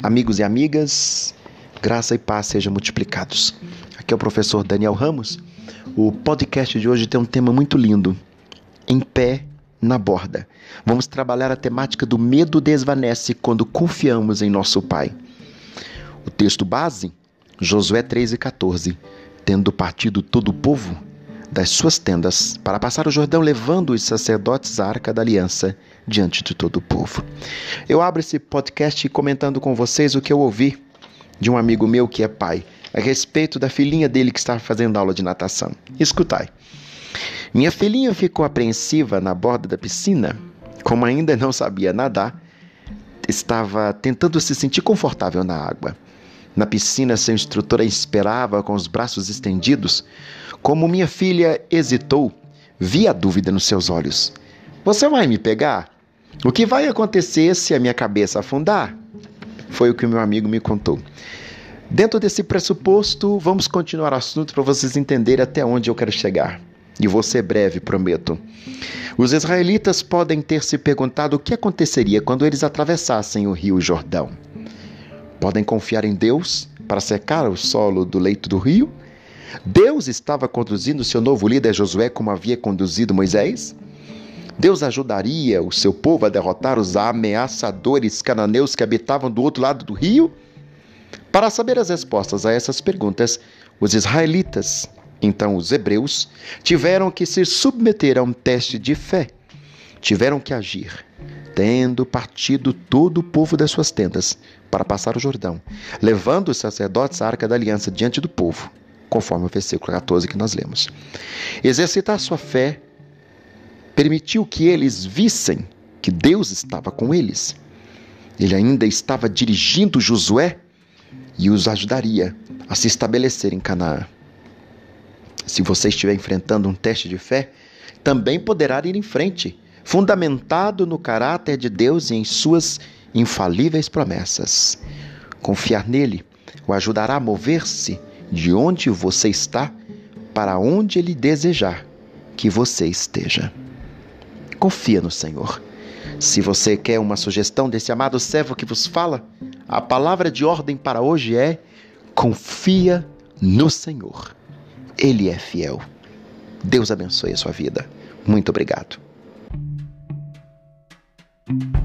Amigos e amigas, graça e paz sejam multiplicados. Aqui é o professor Daniel Ramos. O podcast de hoje tem um tema muito lindo: Em pé na borda. Vamos trabalhar a temática do medo desvanece quando confiamos em nosso Pai. O texto base, Josué 13,14. Tendo partido todo o povo das suas tendas para passar o Jordão, levando os sacerdotes à arca da aliança diante de todo o povo. Eu abro esse podcast comentando com vocês o que eu ouvi de um amigo meu que é pai, a respeito da filhinha dele que estava fazendo aula de natação. Escutai. Minha filhinha ficou apreensiva na borda da piscina, como ainda não sabia nadar, estava tentando se sentir confortável na água. Na piscina, seu instrutor a esperava com os braços estendidos. Como minha filha hesitou, vi a dúvida nos seus olhos. Você vai me pegar? O que vai acontecer se a minha cabeça afundar? Foi o que o meu amigo me contou. Dentro desse pressuposto, vamos continuar o assunto para vocês entenderem até onde eu quero chegar. E vou ser breve, prometo. Os israelitas podem ter se perguntado o que aconteceria quando eles atravessassem o rio Jordão. Podem confiar em Deus para secar o solo do leito do rio? Deus estava conduzindo seu novo líder Josué como havia conduzido Moisés? Deus ajudaria o seu povo a derrotar os ameaçadores cananeus que habitavam do outro lado do rio? Para saber as respostas a essas perguntas, os israelitas, então os hebreus, tiveram que se submeter a um teste de fé. Tiveram que agir, tendo partido todo o povo das suas tendas para passar o Jordão, levando os sacerdotes à arca da aliança diante do povo, conforme o versículo 14 que nós lemos. Exercitar sua fé permitiu que eles vissem que Deus estava com eles. Ele ainda estava dirigindo Josué e os ajudaria a se estabelecer em Canaã. Se você estiver enfrentando um teste de fé, também poderá ir em frente, fundamentado no caráter de Deus e em suas infalíveis promessas. Confiar nele o ajudará a mover-se de onde você está para onde ele desejar que você esteja. Confia no Senhor. Se você quer uma sugestão desse amado servo que vos fala, a palavra de ordem para hoje é: confia no Senhor. Ele é fiel. Deus abençoe a sua vida. Muito obrigado. Thank you.